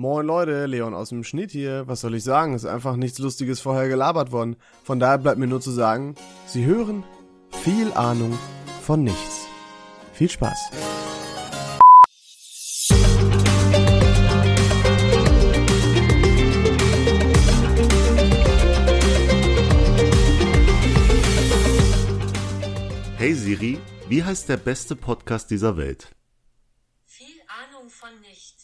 Moin Leute, Leon aus dem Schnitt hier. Was soll ich sagen? Ist einfach nichts Lustiges vorher gelabert worden. Von daher bleibt mir nur zu sagen, Sie hören viel Ahnung von nichts. Viel Spaß. Hey Siri, wie heißt der beste Podcast dieser Welt? Viel Ahnung von nicht.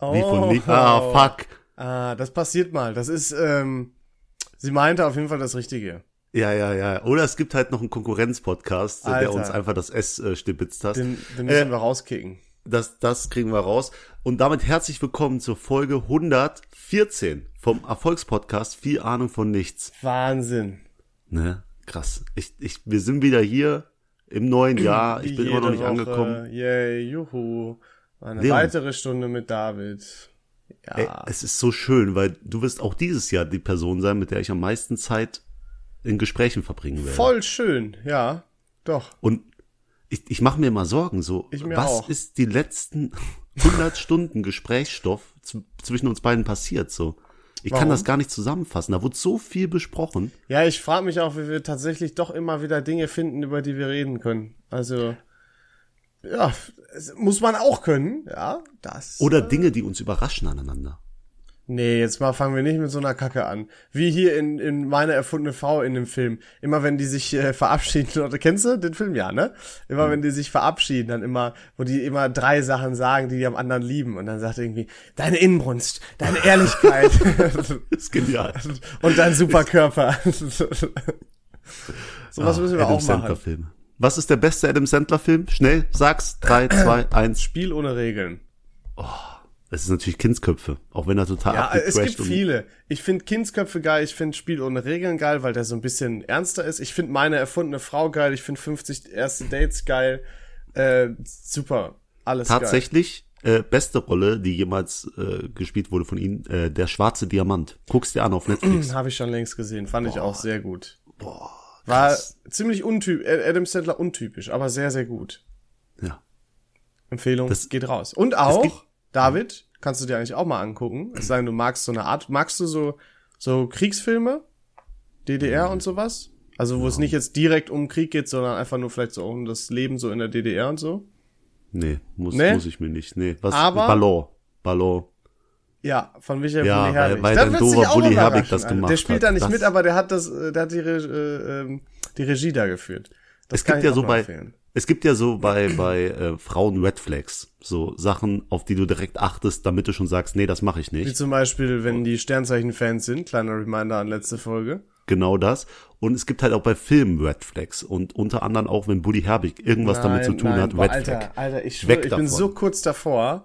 Wie von nicht? Ah, fuck. Ah, das passiert mal. Das ist, ähm, sie meinte auf jeden Fall das Richtige. Ja, ja, ja. Oder es gibt halt noch einen Konkurrenzpodcast, der uns einfach das S äh, stibitzt hat. Den, den müssen Äh, wir rauskicken. Das, das kriegen wir raus. Und damit herzlich willkommen zur Folge 114 vom Erfolgspodcast Viel Ahnung von nichts. Wahnsinn. Ne? Krass. Ich, ich, wir sind wieder hier im neuen Jahr. Ich bin immer noch nicht Woche. angekommen. Yay, juhu. Eine Leon. weitere Stunde mit David. Ja. Ey, es ist so schön, weil du wirst auch dieses Jahr die Person sein, mit der ich am meisten Zeit in Gesprächen verbringen werde. Voll schön, ja. Doch. Und ich, ich mache mir mal Sorgen, so, Ich mir was auch. ist die letzten 100 Stunden Gesprächsstoff zwischen uns beiden passiert, so. Ich kann Warum? das gar nicht zusammenfassen, da wurde so viel besprochen. Ja, ich frage mich auch, wie wir tatsächlich doch immer wieder Dinge finden, über die wir reden können. Also, ja, muss man auch können, ja. Das. Oder Dinge, die uns überraschen aneinander. Nee, jetzt mal fangen wir nicht mit so einer Kacke an. Wie hier in, in meine erfundene Frau in dem Film. Immer wenn die sich äh, verabschieden, oder kennst du den Film ja, ne? Immer wenn die sich verabschieden, dann immer, wo die immer drei Sachen sagen, die die am anderen lieben. Und dann sagt irgendwie, deine Inbrunst, deine Ehrlichkeit ist genial. und dein super Körper. Sowas müssen wir Adam auch machen. Film. Was ist der beste Adam Sandler Film? Schnell, sag's. Drei, zwei, eins. Spiel ohne Regeln. Das ist natürlich Kindsköpfe, auch wenn er total Ja, es gibt viele. Ich finde Kindsköpfe geil, ich finde Spiel ohne Regeln geil, weil der so ein bisschen ernster ist. Ich finde meine erfundene Frau geil, ich finde 50 erste Dates geil. Äh, super. Alles Tatsächlich äh, beste Rolle, die jemals äh, gespielt wurde von ihm, äh, der schwarze Diamant. Guck's dir an auf Netflix. geil. Habe ich schon längst gesehen, fand ich auch sehr gut. War ziemlich untypisch, Adam Sandler untypisch, aber sehr, sehr gut. ja. Empfehlung Das- geht raus. Und auch, David, kannst du dir eigentlich auch mal angucken. Es sei denn, du magst so eine Art, magst du so, so Kriegsfilme? DDR und sowas? Also, wo es nicht jetzt direkt um Krieg geht, sondern einfach nur vielleicht so um das Leben so in der DDR und so? Nee, muss, Nee? muss ich mir nicht. Nee, was? Aber- Ballon. Ballon. Ja, von Michael Ja, Bulli weil- Herbig. weil Da auch Bulli Herbig das gemacht Der spielt hat. da nicht Das- mit, aber der hat das, der hat die, äh, ähm, die Regie da geführt. Das Es gibt ja so bei, empfehlen. es gibt ja so bei, bei äh, Frauen Red Flags. So Sachen, auf die du direkt achtest, damit du schon sagst, nee, das mache ich Wie nicht. zum Beispiel, wenn die Sternzeichen-Fans sind, kleiner Reminder an letzte Folge. Genau das. Und es gibt halt auch bei Filmen Red Flags. Und unter anderem auch, wenn Buddy Herbig irgendwas damit zu tun hat, boah, Red Alter, Flag. Alter, ich, schwör, ich bin so kurz davor,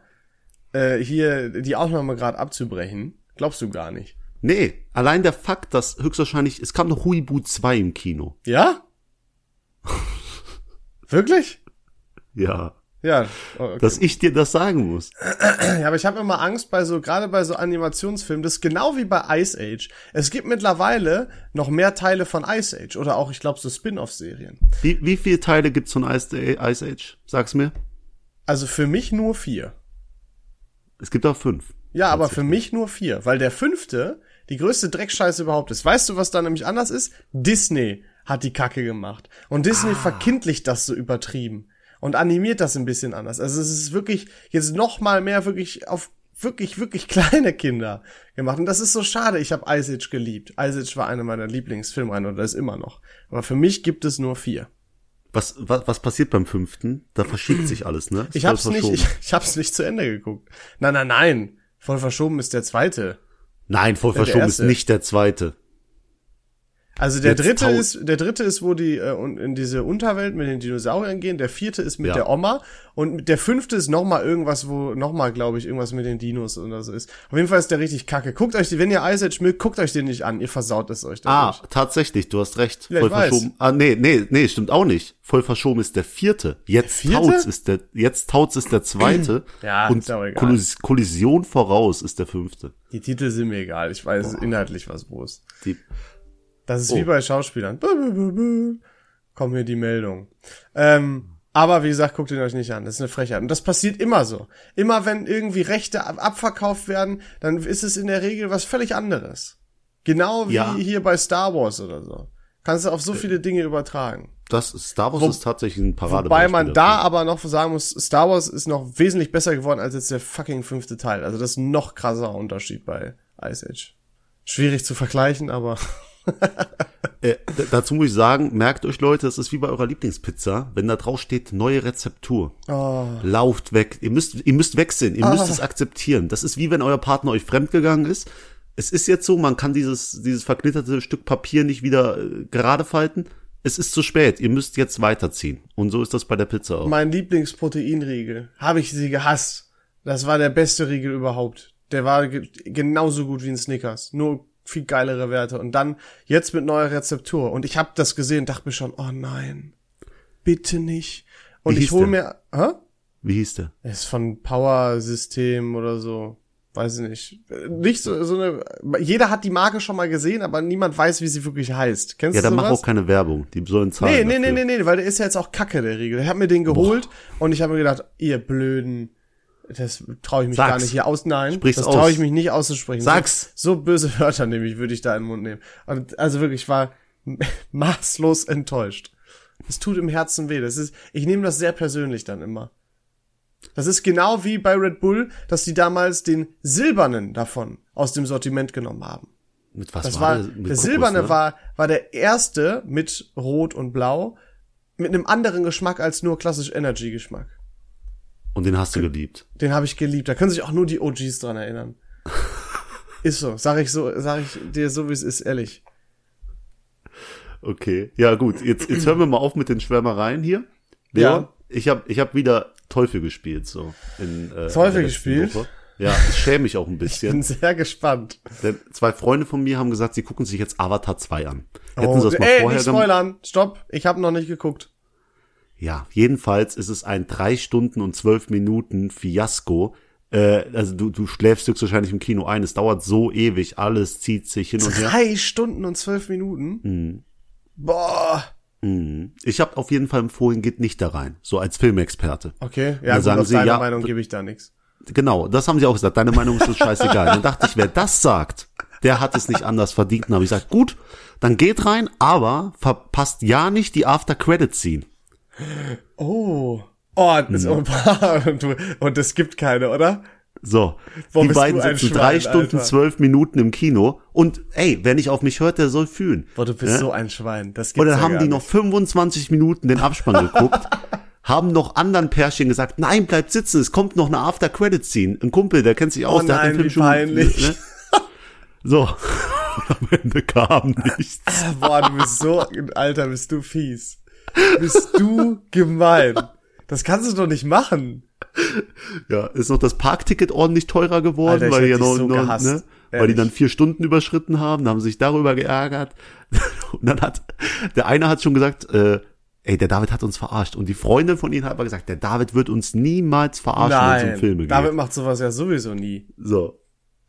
äh, hier die Aufnahme gerade abzubrechen. Glaubst du gar nicht. Nee, allein der Fakt, dass höchstwahrscheinlich, es kam noch Huibu 2 im Kino. Ja? Wirklich? Ja. Ja, oh, okay. Dass ich dir das sagen muss. ja, aber ich habe immer Angst bei so, gerade bei so Animationsfilmen, das ist genau wie bei Ice Age. Es gibt mittlerweile noch mehr Teile von Ice Age oder auch, ich glaube, so Spin-off-Serien. Wie, wie viele Teile gibt's von Ice, Ice Age? Sag's mir. Also für mich nur vier. Es gibt auch fünf. Ja, aber für mich nur vier, weil der fünfte die größte Dreckscheiße überhaupt ist. Weißt du, was da nämlich anders ist? Disney hat die Kacke gemacht. Und Disney verkindlicht das so übertrieben und animiert das ein bisschen anders. Also es ist wirklich jetzt noch mal mehr wirklich auf wirklich, wirklich kleine Kinder gemacht. Und das ist so schade. Ich habe Ice Age geliebt. Ice Age war eine meiner Lieblingsfilmreihen oder ist immer noch. Aber für mich gibt es nur vier. Was, was, was passiert beim fünften? Da verschiebt sich alles, ne? Ist Ich hab's nicht, ich, ich hab's nicht zu Ende geguckt. Nein, nein, nein. Voll verschoben ist der zweite. Nein, voll der verschoben ist nicht der zweite. Also der Jetzt dritte ist, der dritte ist, wo die äh, in diese Unterwelt mit den Dinosauriern gehen. Der vierte ist mit Ja. der Oma und der fünfte ist noch mal irgendwas, wo noch mal, glaube ich, irgendwas mit den Dinos oder so ist. Auf jeden Fall ist der richtig kacke. Guckt euch, die, wenn ihr Ice Age mögt, guckt euch den nicht an. Ihr versaut es euch Ah, dadurch. tatsächlich, du hast recht. Ich Voll weiß. verschoben. Ah, nee, nee, nee, stimmt auch nicht. Voll verschoben ist der vierte. Jetzt Der vierte? Ist der, jetzt Tauz ist der zweite. Ja, und ist auch egal. Kollis Kollision voraus ist der fünfte. Die Titel sind mir egal. Ich weiß inhaltlich was wo ist. Die, Das ist Oh. wie bei Schauspielern. Kommt mir die Meldung. Ähm, Aber wie gesagt, guckt ihn euch nicht an. Das ist eine Frechheit. Und das passiert immer so. Immer wenn irgendwie Rechte ab abverkauft werden, dann ist es in der Regel was völlig anderes. Genau wie Ja. hier bei Star Wars oder so. Kannst du auf so viele Dinge übertragen. Das Star Wars Wo- ist tatsächlich ein Paradebeispiel. Wobei man da aber noch sagen muss, Star Wars ist noch wesentlich besser geworden als jetzt der fucking fünfte Teil. Also das ist ein noch krasser Unterschied bei Ice Age. Schwierig zu vergleichen, aber Äh, dazu muss ich sagen, merkt euch Leute, das ist wie bei eurer Lieblingspizza, wenn da drauf steht neue Rezeptur. Oh. Lauft weg. Ihr müsst, ihr müsst wechseln. Ihr müsst es akzeptieren. Das ist wie wenn euer Partner euch fremdgegangen ist. Es ist jetzt so, man kann dieses, dieses verknitterte Stück Papier nicht wieder äh, gerade falten. Es ist zu spät. Ihr müsst jetzt weiterziehen. Und so ist das bei der Pizza auch. mein Lieblingsproteinriegel, habe ich sie gehasst. Das war der beste Riegel überhaupt. Der war ge genauso gut wie ein Snickers, nur viel geilere Werte. Und dann jetzt mit neuer Rezeptur. Und ich habe das gesehen, dachte mir schon, oh nein, bitte nicht. Und ich hole mir, hä? Wie hieß der? Er ist von Power System oder so. Weiß ich nicht. Nicht so, so eine. Jeder hat die Marke schon mal gesehen, aber niemand weiß, wie sie wirklich heißt. Kennst Ja, du dann mach sowas? auch keine Werbung. Die sollen zahlen. Nee, nee, nee, dafür. nee, nee, weil der ist ja jetzt auch kacke, der Riegel. Der hat mir den geholt und ich habe mir gedacht, ihr blöden, das traue ich mich Sag's. gar nicht hier aus. Nein, Sprich's das traue ich mich nicht auszusprechen. Sag's. So, böse Wörter nämlich würde ich da in den Mund nehmen. Und also wirklich, ich war maßlos enttäuscht. Es tut im Herzen weh. Das ist, ich nehme das sehr persönlich dann immer. Das ist genau wie bei Red Bull, dass die damals den silbernen davon aus dem Sortiment genommen haben. Mit was Das war, der? der, Kokos, silberne ne? war, war der erste mit Rot und Blau, mit einem anderen Geschmack als nur klassisch Energy Geschmack. Und den hast du geliebt. Den habe ich geliebt. Da können sich auch nur die OGs dran erinnern. ist so, sag ich so, sag ich dir so wie es ist, ehrlich. Okay. Ja, gut. Jetzt, jetzt hören wir mal auf mit den Schwärmereien hier. Ja. Leon, Ich habe ich hab wieder Teufel gespielt, so. In, äh, Teufel in gespielt? Woche. Ja, ich schäme mich auch ein Bin bisschen. sehr gespannt. Denn zwei Freunde von mir haben gesagt, sie gucken sich jetzt Avatar 2 an. Hätten Oh, sie das mal ey, vorher nicht spoilern. Stopp. Ich habe noch nicht geguckt. Ja, jedenfalls ist es ein drei Stunden und zwölf Minuten Fiasko. Äh, also du, du schläfst höchstwahrscheinlich im Kino ein. Es dauert so ewig, alles zieht sich hin und her. Drei Stunden und zwölf Minuten? Mhm. Boah. Ich habe auf jeden Fall empfohlen, geht nicht da rein, so als Filmexperte. Okay, Dann ja, gut, sagen auf sie, deine ja, Meinung gebe ich da nichts. Genau, das haben sie auch gesagt. Deine Meinung ist so scheißegal. Dann dachte ich, wer das sagt, der hat es nicht anders verdient. Dann habe ich gesagt, gut, dann geht rein, aber verpasst ja nicht die After-Credit-Scene. Oh. Oh, das, Mhm. und, du, und es gibt keine, oder? So, Boah, die beiden sitzen Schwein, drei Stunden, Alter. zwölf Minuten im Kino und ey, wer nicht auf mich hört, der soll fühlen. Boah, du bist Ja? so ein Schwein. Das gibt's Und dann ja haben die noch 25 Minuten den Abspann geguckt, haben noch anderen Pärchen gesagt, nein, bleibt sitzen, es kommt noch eine After-Credit-Scene. Ein Kumpel, der kennt sich aus, Oh der hat nein, den Film schon. peinlich. Ne? So, und am Ende kam nichts. Boah, du bist so, Alter, bist du fies. Bist du gemein. Das kannst du doch nicht machen. Ja, ist noch das Parkticket ordentlich teurer geworden, Alter, weil, die ja noch, so noch, ne, weil die dann vier Stunden überschritten haben, haben sich darüber geärgert. Und dann hat, der eine hat schon gesagt, äh, ey, der David hat uns verarscht. Und die Freundin von ihnen hat aber gesagt, der David wird uns niemals verarschen, wenn es um Filme David geht. macht sowas ja sowieso nie. So.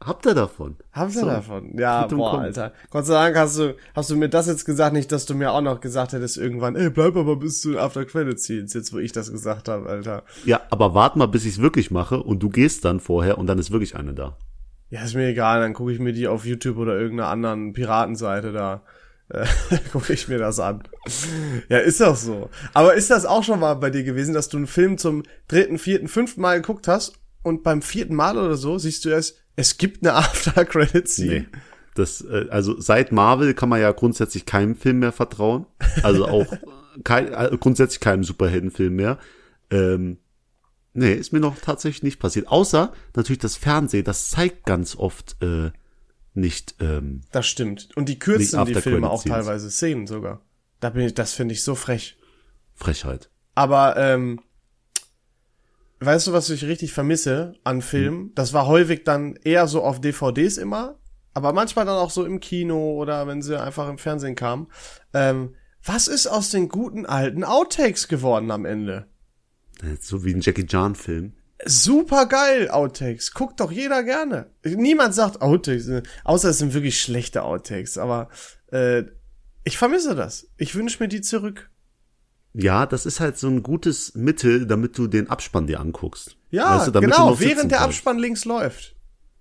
Habt ihr davon? Habt ihr So. davon? Ja, boah, kommt. Alter. Gott sei Dank hast du, hast du mir das jetzt gesagt, nicht, dass du mir auch noch gesagt hättest irgendwann, ey, bleib aber bis zu After Credit Scenes, jetzt wo ich das gesagt habe, Alter. Ja, aber wart mal, bis ich es wirklich mache und du gehst dann vorher und dann ist wirklich eine da. Ja, ist mir egal, dann gucke ich mir die auf YouTube oder irgendeiner anderen Piratenseite da. Äh, gucke ich mir das an. Ja, ist doch so. Aber ist das auch schon mal bei dir gewesen, dass du einen Film zum dritten, vierten, fünften Mal geguckt hast und beim vierten Mal oder so siehst du erst, es gibt eine After-Credit-Scene? Nee. Das, äh, also seit Marvel kann man ja grundsätzlich keinem Film mehr vertrauen. Also auch kein, äh, grundsätzlich keinem Superheldenfilm mehr. Ähm, nee, ist mir noch tatsächlich nicht passiert. Außer natürlich das Fernsehen, das zeigt ganz oft äh, nicht. Ähm, Das stimmt. Und die kürzen die Filme auch teilweise, Szenen sogar. Da bin ich, das finde ich so frech. Frechheit. Aber ähm, weißt du, was ich richtig vermisse an Filmen? Das war häufig dann eher so auf DVDs immer, aber manchmal dann auch so im Kino oder wenn sie einfach im Fernsehen kamen. Ähm, was ist aus den guten alten Outtakes geworden am Ende? Äh, So wie ein Jackie Chan Film. Super geil, Outtakes. Guckt doch jeder gerne. Niemand sagt Outtakes, außer es sind wirklich schlechte Outtakes. Aber äh, ich vermisse das. Ich wünsche mir die zurück. Ja, das ist halt so ein gutes Mittel, damit du den Abspann dir anguckst. Ja, Weißt du, genau, während der kannst. Abspann links läuft.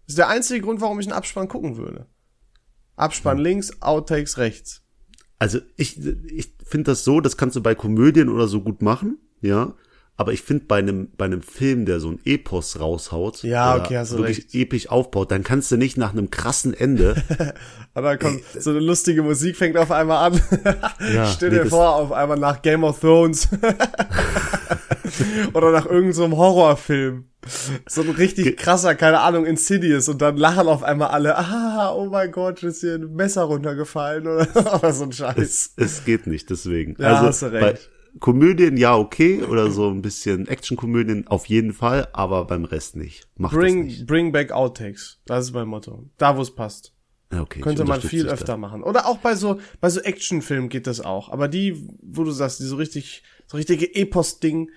Das ist der einzige Grund, warum ich einen Abspann gucken würde. Abspann links, Outtakes rechts. Also ich, ich finde das so, das kannst du bei Komödien oder so gut machen, ja. Aber ich finde bei einem, bei einem Film, der so ein Epos raushaut, Ja, okay, hast du wirklich recht. episch aufbaut, dann kannst du nicht nach einem krassen Ende, Und dann kommt so eine lustige Musik, fängt auf einmal an. Ja, Stell nee, dir das- vor, auf einmal nach Game of Thrones. Oder nach irgendeinem so Horrorfilm. So ein richtig krasser, keine Ahnung, Insidious. Und dann lachen auf einmal alle, ah, oh mein Gott, ist hier ein Messer runtergefallen oder, oder so ein Scheiß. es, es geht nicht, deswegen. Ja, also hast du recht. bei Komödien ja okay oder so ein bisschen Actionkomödien auf jeden Fall, aber beim Rest nicht. Macht das Bring, nicht. bring back Outtakes. Das ist mein Motto. Da, wo es passt. Ja, okay, Könnte man viel öfter da. machen. Oder auch bei so, bei so Actionfilmen geht das auch. Aber die, wo du sagst, die so richtig, so richtige Epos-Ding,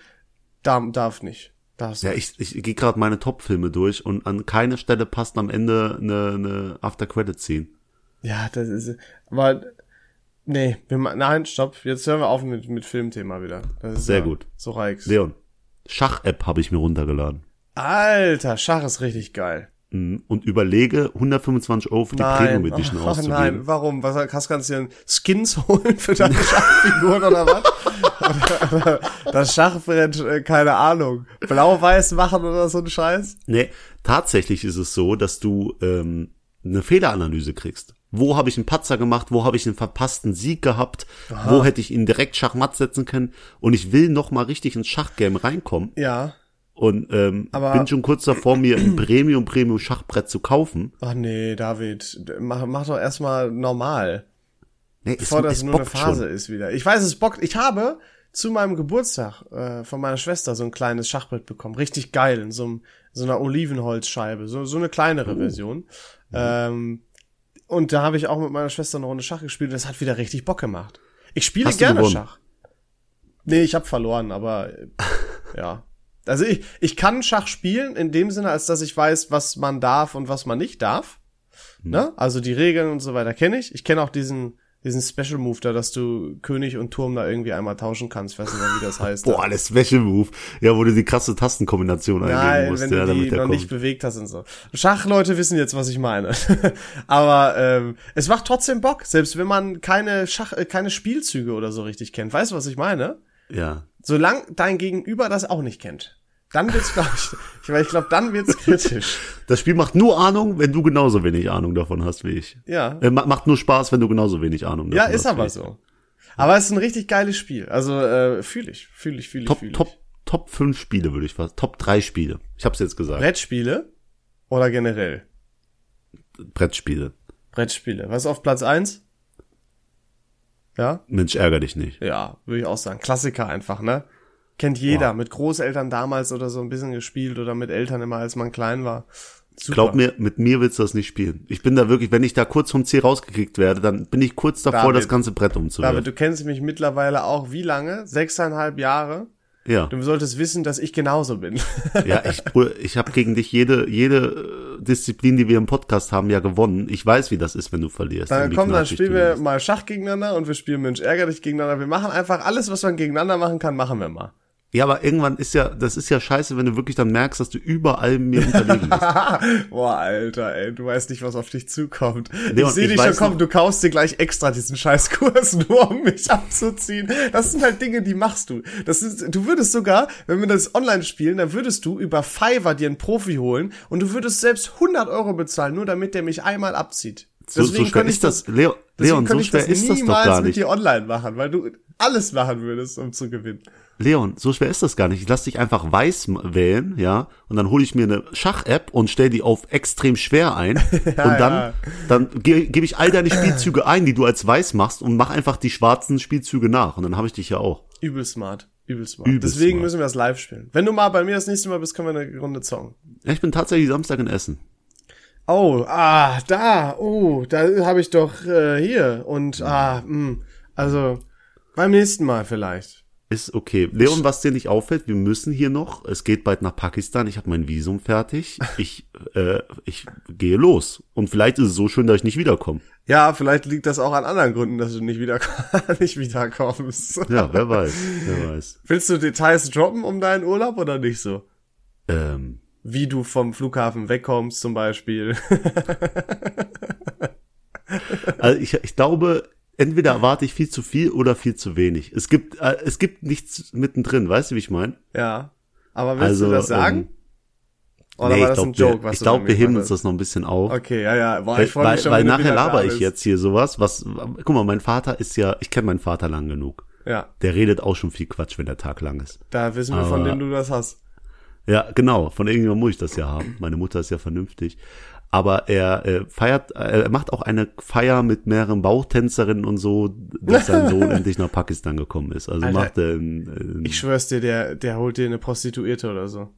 da, darf nicht. Da hast du Ja, ich, ich gehe gerade meine Top-Filme durch und an keiner Stelle passt am Ende eine, eine After-Credit-Scene. Ja, das ist, aber, nee, wir, nein, stopp, jetzt hören wir auf mit, mit Filmthema wieder. Das ist Sehr ja gut. So reiks. Leon, Schach-App habe ich mir runtergeladen. Alter, Schach ist richtig geil. Mhm. Und überlege, 125 Euro für die Premium Nein, Edition ach, auszugeben. nein, warum? Was hast kannst du dir Skins holen für deine Schachfiguren oder was? oder, oder das Schachbrett, äh, keine Ahnung, blau-weiß machen oder so ein Scheiß? Nee, tatsächlich ist es so, dass du ähm, eine Fehleranalyse kriegst. Wo habe ich einen Patzer gemacht? Wo habe ich einen verpassten Sieg gehabt? Wo hätte ich ihn direkt Schachmatt setzen können? Und ich will noch mal richtig ins Schachgame reinkommen Ja. und ähm, Aber- bin schon kurz davor, mir ein Premium Premium Schachbrett zu kaufen. Ach nee, David, mach, mach doch erstmal normal. Nee, es, bevor das es nur eine Phase schon. ist wieder. Ich weiß, es bockt. Ich habe zu meinem Geburtstag äh, von meiner Schwester so ein kleines Schachbrett bekommen. Richtig geil, in so, einem, so einer Olivenholzscheibe. So, so eine kleinere Oh. Version. Ähm, und da habe ich auch mit meiner Schwester eine Runde Schach gespielt und das hat wieder richtig Bock gemacht. Ich spiele Hast gerne? Schach. Nee, ich habe verloren, aber äh, ja. Also ich, ich kann Schach spielen in dem Sinne, als dass ich weiß, was man darf und was man nicht darf. Hm. Ne? Also die Regeln und so weiter kenne ich. Ich kenne auch diesen, diesen Special Move da, dass du König und Turm da irgendwie einmal tauschen kannst. Ich weiß nicht mehr, wie das heißt. Boah, alles Special-Move. Ja, wo du die krasse Tastenkombination eingeben Nein, musst, wenn ja, du die noch kommt. nicht bewegt hast und so. Schachleute wissen jetzt, was ich meine. Aber ähm, es macht trotzdem Bock, selbst wenn man keine Schach, äh, keine Spielzüge oder so richtig kennt. Weißt du, was ich meine? Ja. Solange dein Gegenüber das auch nicht kennt. Dann wird's, glaube ich, ich, weil ich glaube, dann wird's kritisch. Das Spiel macht nur Ahnung, wenn du genauso wenig Ahnung davon hast wie ich. Ja. Äh, ma- macht nur Spaß, wenn du genauso wenig Ahnung Ja, davon ist hast. aber wie ich. so. Aber es ist ein richtig geiles Spiel. Also äh, fühle ich, fühle ich, fühle ich, Top, fühle Top, ich. Top 5 Spiele würde ich fast. Top 3 Spiele. Ich hab's jetzt gesagt. Brettspiele oder generell? Brettspiele. Brettspiele. Was ist auf Platz eins? Ja? Mensch, ärger dich nicht. Ja, würde ich auch sagen. Klassiker einfach, ne? Kennt jeder. Mit Großeltern damals oder so ein bisschen gespielt oder mit Eltern immer, als man klein war. Super. Glaub mir, mit mir willst du das nicht spielen. Ich bin da wirklich, wenn ich da kurz vom C rausgekickt werde, dann bin ich kurz davor, David. das ganze Brett umzuwerfen. David, du kennst mich mittlerweile auch wie lange? Sechseinhalb Jahre. ja, Du solltest wissen, dass ich genauso bin. ja, ich, ich habe gegen dich jede, jede äh, Disziplin, die wir im Podcast haben, ja gewonnen. Ich weiß, wie das ist, wenn du verlierst. Dann komm, dann spielen wir mal Schach gegeneinander und wir spielen Mensch ärger dich gegeneinander. Wir machen einfach alles, was man gegeneinander machen kann, machen wir mal. Ja, aber irgendwann ist ja, das ist ja scheiße, wenn du wirklich dann merkst, dass du überall mir unterlegen bist. Boah, Alter, ey, du weißt nicht, was auf dich zukommt. Leon, ich sehe ich dich schon kommen, du kaufst dir gleich extra diesen Scheißkurs, nur um mich abzuziehen. Das sind halt Dinge, die machst du. Das ist, du würdest sogar, wenn wir das online spielen, dann würdest du über Fiverr dir einen Profi holen und du würdest selbst 100 Euro bezahlen, nur damit der mich einmal abzieht. So, so schwer ist das, Leo, deswegen Leon, so ich schwer das ist das doch niemals gar mit nicht. dir online machen, weil du alles machen würdest, um zu gewinnen. Leon, so schwer ist das gar nicht. Ich lass dich einfach weiß wählen, ja, und dann hole ich mir eine Schach-App und stell die auf extrem schwer ein und dann, ja. dann ge gebe ich all deine Spielzüge ein, die du als weiß machst und mach einfach die schwarzen Spielzüge nach und dann habe ich dich ja auch. Übel smart. Übel smart. Übel Deswegen smart. müssen wir das live spielen. Wenn du mal bei mir das nächste Mal bist, können wir eine Runde zocken. Ja, ich bin tatsächlich Samstag in Essen. Oh, ah, da, oh, da habe ich doch äh, hier und ah, mh, also beim nächsten Mal vielleicht. Ist okay. Leon, was dir nicht auffällt, wir müssen hier noch, es geht bald nach Pakistan, ich habe mein Visum fertig, ich, äh, ich gehe los. Und vielleicht ist es so schön, dass ich nicht wiederkomme. Ja, vielleicht liegt das auch an anderen Gründen, dass du nicht, wieder, nicht wiederkommst. Ja, wer weiß, wer weiß. Willst du Details droppen um deinen Urlaub oder nicht so? Ähm, Wie du vom Flughafen wegkommst zum Beispiel. also ich, ich glaube, entweder erwarte ich viel zu viel oder viel zu wenig. Es gibt, äh, es gibt nichts mittendrin, weißt du, wie ich meine? ja. Aber willst Also, du das sagen? ähm, oder nee, war ich das ein glaube, Joke, ich glaub, damit wir heben uns das noch ein bisschen auf. Okay, ja, ja. Boah, Weil, ich weil, mich schon, weil du nachher laber ich jetzt hier sowas, was, guck mal, mein Vater ist ja, ich kenne meinen Vater lang genug. Ja, Der redet auch schon viel Quatsch, wenn der Tag lang ist. da wissen wir, von Aber- dem du das hast. Ja, genau. Von irgendjemandem muss ich das ja haben. Meine Mutter ist ja vernünftig. Aber er äh, feiert, äh, er macht auch eine Feier mit mehreren Bauchtänzerinnen und so, dass sein Sohn endlich nach Pakistan gekommen ist. Also Alter, macht er ein, Ich schwör's dir, der, der holt dir eine Prostituierte oder so.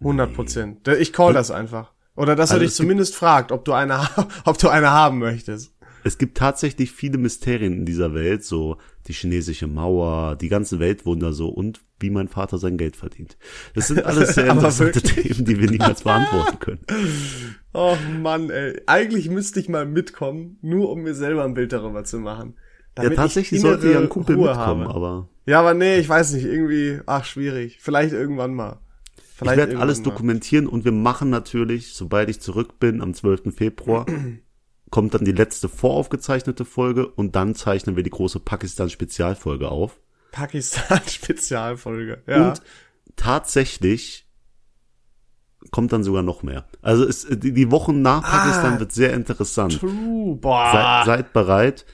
100 Prozent. Der- Ich call das einfach. Oder dass er Also dich es gibt- zumindest fragt, ob du eine, ob du eine haben möchtest. Es gibt tatsächlich viele Mysterien in dieser Welt, so die chinesische Mauer, die ganzen Weltwunder so und wie mein Vater sein Geld verdient. Das sind alles sehr interessante? Themen, die wir niemals beantworten können. Oh Mann, ey. Eigentlich müsste ich mal mitkommen, nur um mir selber ein Bild darüber zu machen. Ja, tatsächlich ich sollte ja ein Kumpel Ruhe mitkommen, habe. aber Ja, aber nee, ich weiß nicht, irgendwie, ach, schwierig. Vielleicht irgendwann mal. ich Vielleicht werde irgendwann alles mal. dokumentieren und wir machen natürlich, sobald ich zurück bin, am 12. Februar, kommt dann die letzte voraufgezeichnete Folge und dann zeichnen wir die große Pakistan-Spezialfolge auf. Pakistan-Spezialfolge. Ja. Und tatsächlich kommt dann sogar noch mehr. Also es, die, Wochen nach Pakistan wird sehr interessant. True. Boah. seid bereit.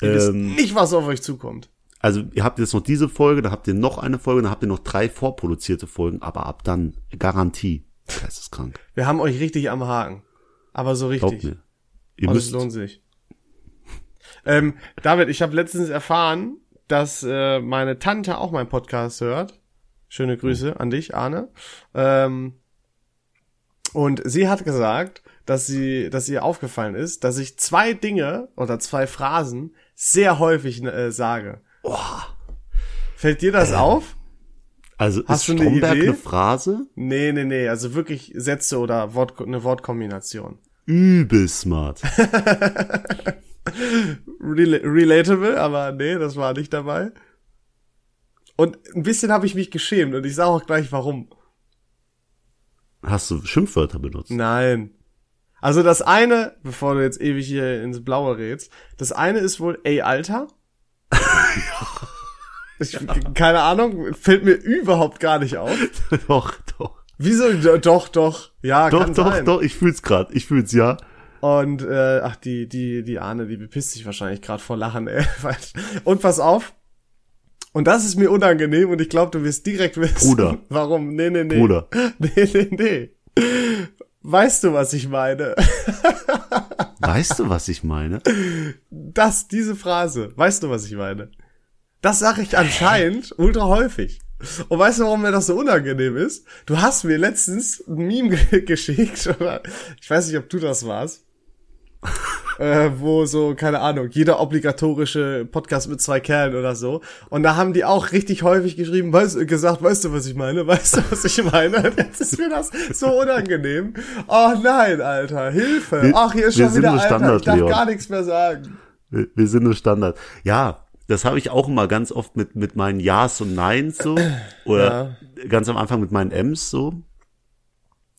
Ihr wisst Ähm, nicht, was auf euch zukommt. also ihr habt jetzt noch diese Folge, dann habt ihr noch eine Folge, dann habt ihr noch drei vorproduzierte Folgen, aber ab dann Garantie. Geisteskrank. Wir haben euch richtig am Haken. Aber so Glaubt richtig. mir. Ihr es müsst, lohnt sich. Ähm, David, ich habe letztens erfahren, dass äh, meine Tante auch meinen Podcast hört. Schöne Grüße an dich, Arne. Ähm, und sie hat gesagt, dass sie, dass ihr aufgefallen ist, dass ich zwei Dinge oder zwei Phrasen sehr häufig äh, sage. Fällt dir das auf? also hast ist du eine Idee? eine Phrase? Nee, nee, nee, also wirklich Sätze oder Wort, eine Wortkombination. Übel smart. Rel relatable, aber nee, das war nicht dabei. Und ein bisschen habe ich mich geschämt und ich sage auch gleich warum. Hast du Schimpfwörter benutzt? Nein. Also das eine, bevor du jetzt ewig hier ins Blaue redst, das eine ist wohl, ey, Alter. ich, keine Ahnung, fällt mir überhaupt gar nicht auf. doch, doch. Wieso? Do- Doch, doch. Ja, Doch, kann doch, sein. doch, ich fühl's grad. Ich fühl's ja. Und äh, ach, die, die, die Ahne, die bepisst sich wahrscheinlich gerade vor Lachen, ey. Und pass auf. Und das ist mir unangenehm und ich glaube, du wirst direkt wissen, Bruder. warum. Nee, nee, nee. Bruder. Nee, nee, nee. Weißt du, was ich meine? Weißt du, was ich meine? Das, diese Phrase. Weißt du, was ich meine? Das sage ich anscheinend ultra häufig. Und weißt du, warum mir das so unangenehm ist? Du hast mir letztens ein Meme ge- geschickt, oder ich weiß nicht, ob du das warst. äh, wo so, keine Ahnung, jeder obligatorische Podcast mit zwei Kerlen oder so. Und da haben die auch richtig häufig geschrieben, weißt, gesagt, weißt du, was ich meine? Weißt du, was ich meine? Jetzt ist mir das so unangenehm. Oh nein, Alter, Hilfe. Wir- Ach, hier ist wir schon sind wieder Alter. Standard, Ich darf Leon. gar nichts mehr sagen. Wir, wir sind nur Standard. Ja, das habe ich auch immer ganz oft mit, mit meinen Ja's und Neins so. Oder ganz am Anfang mit meinen M's so.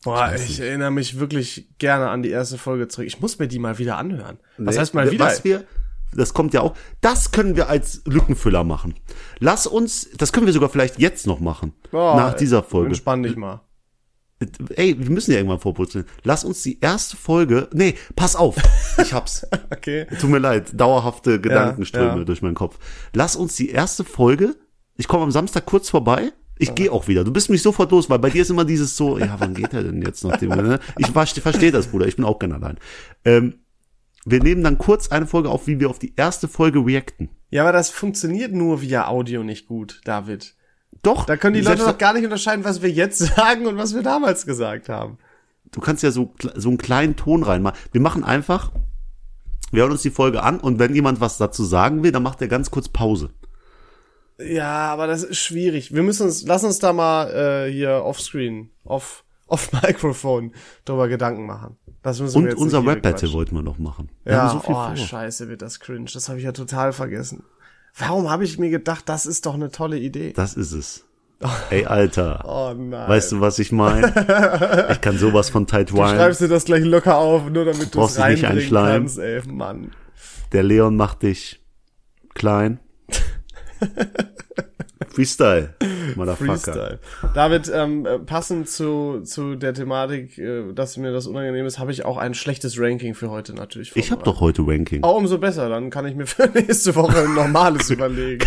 Boah, ich, erinnere mich wirklich gerne an die erste Folge zurück. Ich muss mir die mal wieder anhören. Was Nee, heißt mal wieder? Was wir, das kommt ja auch, das können wir als Lückenfüller machen. Lass uns, das können wir sogar vielleicht jetzt noch machen. Boah, nach dieser Folge. Entspann dich mal. Ey, wir müssen ja irgendwann vorputzen. Lass uns die erste Folge, nee, pass auf. Ich hab's. Okay. Tut mir leid, dauerhafte Gedankenströme ja. durch meinen Kopf. Lass uns die erste Folge, ich komme am Samstag kurz vorbei, ich gehe auch wieder. Du bist mich sofort los, weil bei dir ist immer dieses so, ja, wann geht er denn jetzt ne? Ich verstehe das, Bruder, ich bin auch gerne allein. Ähm, wir nehmen dann kurz eine Folge auf, wie wir auf die erste Folge reacten. Ja, aber das funktioniert nur via Audio nicht gut, David. Doch. Da können die Leute doch gar nicht unterscheiden, was wir jetzt sagen und was wir damals gesagt haben. du kannst ja so, so einen kleinen Ton reinmachen. Wir machen einfach, wir hören uns die Folge an und wenn jemand was dazu sagen will, dann macht er ganz kurz Pause. Ja, aber das ist schwierig. Wir müssen uns, lass uns da mal äh, hier offscreen, off, off Microphone drüber Gedanken machen. Das müssen wir Und jetzt unser Rap-Battle wollten wir noch machen. Wir Ja, haben so viel oh, scheiße, wird das cringe. Das habe ich ja total vergessen. Warum habe ich mir gedacht, das ist doch eine tolle Idee? Das ist es. Ey, Alter. Oh nein. Weißt du, was ich meine? Ich kann sowas von Tight du Wine. schreibst dir das gleich locker auf, nur damit du es du nicht reinbringen kannst, ey, Mann. Der Leon macht dich klein. Freestyle, Motherfucker. Freestyle. David, ähm, äh, passend zu, zu der Thematik, äh, dass mir das unangenehm ist, habe ich auch ein schlechtes Ranking für heute natürlich Ich habe doch heute Ranking. Auch umso besser, dann kann ich mir für nächste Woche ein normales überlegen.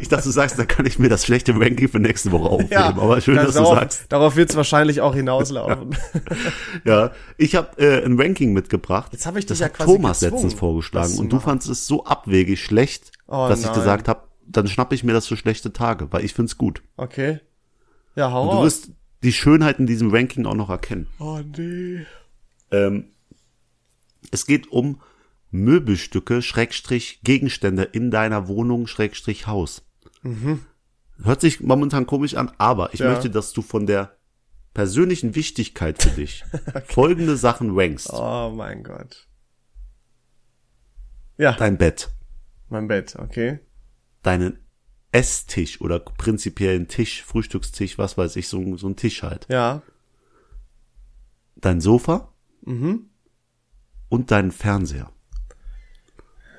Ich dachte, du sagst, da kann ich mir das schlechte Ranking für nächste Woche aufheben. Ja, aber schön, das dass du darauf, sagst. Darauf wird es wahrscheinlich auch hinauslaufen. Ja, ich habe äh, ein Ranking mitgebracht. Jetzt hab ich das dich ja hat quasi Thomas gezwungen, letztens vorgeschlagen das und du fandest es so abwegig schlecht, Oh dass ich nein. gesagt habe, dann schnappe ich mir das für schlechte Tage, weil ich find's gut. Okay. Ja, hau Und du wirst die Schönheit in diesem Ranking auch noch erkennen. Oh nee. Ähm, es geht um Möbelstücke, Schrägstrich, Gegenstände in deiner Wohnung, Schrägstrich, Haus. Hört sich momentan komisch an, aber ich Ja. möchte, dass du von der persönlichen Wichtigkeit für dich folgende Sachen rankst. Oh mein Gott. Ja, Dein Bett, mein Bett, okay. Deinen Esstisch oder prinzipiellen Tisch, Frühstückstisch, was weiß ich, so, so ein Tisch halt. Ja. Dein Sofa Mhm. und deinen Fernseher.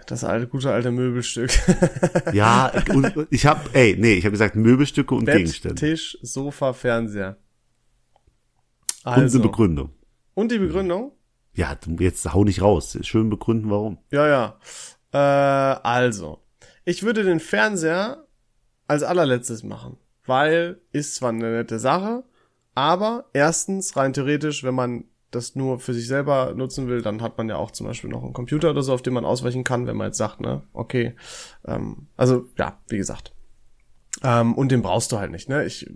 Das alte, gute alte Möbelstück. Ja, und ich habe, ey, nee, ich habe gesagt Möbelstücke und Bett, Gegenstände. Tisch, Sofa, Fernseher. Und eine Also. Begründung. Und die Begründung? Ja, jetzt hau nicht raus. Schön begründen, warum. Ja, ja. Äh, also. Ich würde den Fernseher als allerletztes machen. Weil ist zwar eine nette Sache, aber erstens, rein theoretisch, wenn man das nur für sich selber nutzen will, dann hat man ja auch zum Beispiel noch einen Computer oder so, auf den man ausweichen kann, wenn man jetzt sagt, ne, okay. Ähm, also, ja, wie gesagt. Ähm, und den brauchst du halt nicht, ne? Ich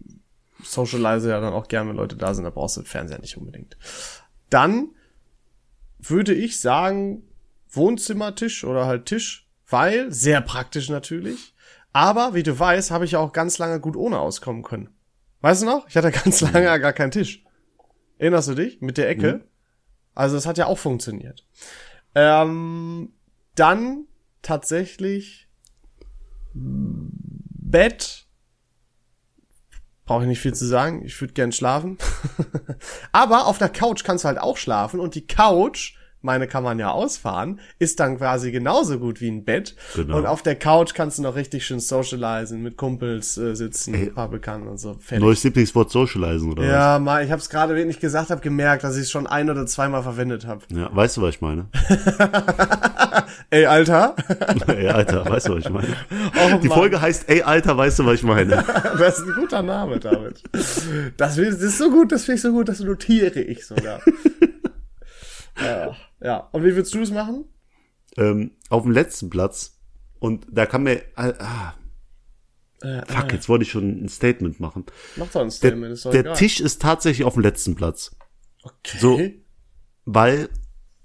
socialize ja dann auch gerne, wenn Leute da sind, da brauchst du den Fernseher nicht unbedingt. Dann würde ich sagen, Wohnzimmertisch oder halt Tisch, weil sehr praktisch natürlich. Aber wie du weißt, habe ich ja auch ganz lange gut ohne auskommen können. Weißt du noch? Ich hatte ganz lange ja gar keinen Tisch. Erinnerst du dich? Mit der Ecke? Also das hat ja auch funktioniert. Ähm, dann tatsächlich Bett. Brauche ich nicht viel zu sagen. Ich würde gern schlafen. Aber auf der Couch kannst du halt auch schlafen und die Couch, meine kann man ja ausfahren, ist dann quasi genauso gut wie ein Bett. Genau. Und auf der Couch kannst du noch richtig schön socialisen, mit Kumpels äh, sitzen, Ey. ein paar Bekannten und so. Fertig. Neues Lieblingswort Socializen oder Ja, mal, ich habe es gerade, wenn ich gesagt habe, gemerkt, dass ich es schon ein oder zweimal verwendet habe. was? Ja, weißt du, was ich meine? Ey, Alter, ey, Alter, weißt du, was ich meine? Oh, Die. Folge heißt, ey, Alter, weißt du, was ich meine? das ist ein guter Name, David. Das, das ist so gut, das finde ich so gut, das notiere ich sogar. ja, ja, und wie würdest du es machen? ähm, auf dem letzten Platz. Und da kann mir, ah, Äh, fuck, jetzt wollte ich schon ein Statement machen. Mach doch ein Der, Statement, ist doch der egal. Tisch ist tatsächlich auf dem letzten Platz. okay. so- Weil,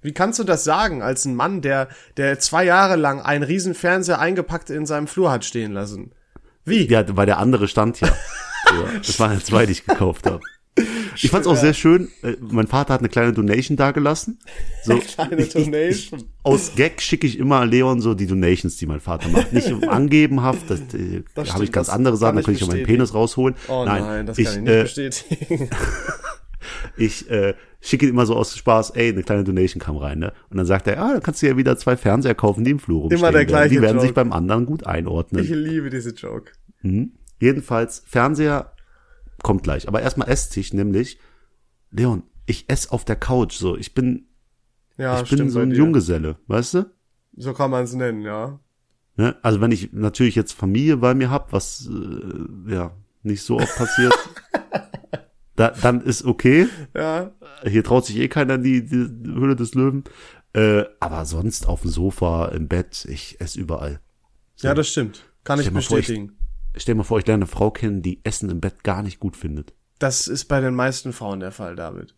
Wie kannst du das sagen, als ein Mann, der, der zwei Jahre lang einen riesen Fernseher eingepackt in seinem Flur hat stehen lassen? Wie? ja, weil der andere stand ja. So, das waren ja zwei, die ich gekauft habe. Ich fand's auch sehr schön. äh, Mein Vater hat eine kleine Donation dagelassen. So, Kleine ich, Donation. Ich, aus Gag schicke ich immer Leon so die Donations, die mein Vater macht. Nicht angebenhaft, das, äh, Das habe ich ganz andere Sachen, da kann ich auch meinen. Penis rausholen. Oh nein, nein, das ich, kann ich nicht äh, bestätigen. ich äh, schicke immer so aus Spaß, ey, eine kleine Donation kam rein, ne? Und dann sagt er, ah, dann kannst du ja wieder zwei Fernseher kaufen, die im Flur rumstehen. Immer der gleiche Die werden sich Joke. beim anderen gut einordnen. Ich liebe diese Joke. Jedenfalls, Fernseher kommt gleich. Aber erstmal Esstisch, nämlich, Leon, ich esse auf der Couch, so. Ich bin, Ja, ich bin so ein. Junggeselle, weißt du? So kann man es nennen, ja. Ne? Also wenn ich natürlich jetzt Familie bei mir hab, was äh, ja nicht so oft passiert, da, dann ist okay. Ja, Hier traut sich eh keiner in die, die Höhle des Löwen. Äh, aber sonst auf dem Sofa, im Bett, ich esse überall. ja, das stimmt. Kann ich Stell mal vor, ich- bestätigen. Stell dir mal vor, ich lerne eine Frau kennen, die Essen im Bett gar nicht gut findet. Das ist bei den meisten Frauen der Fall, David.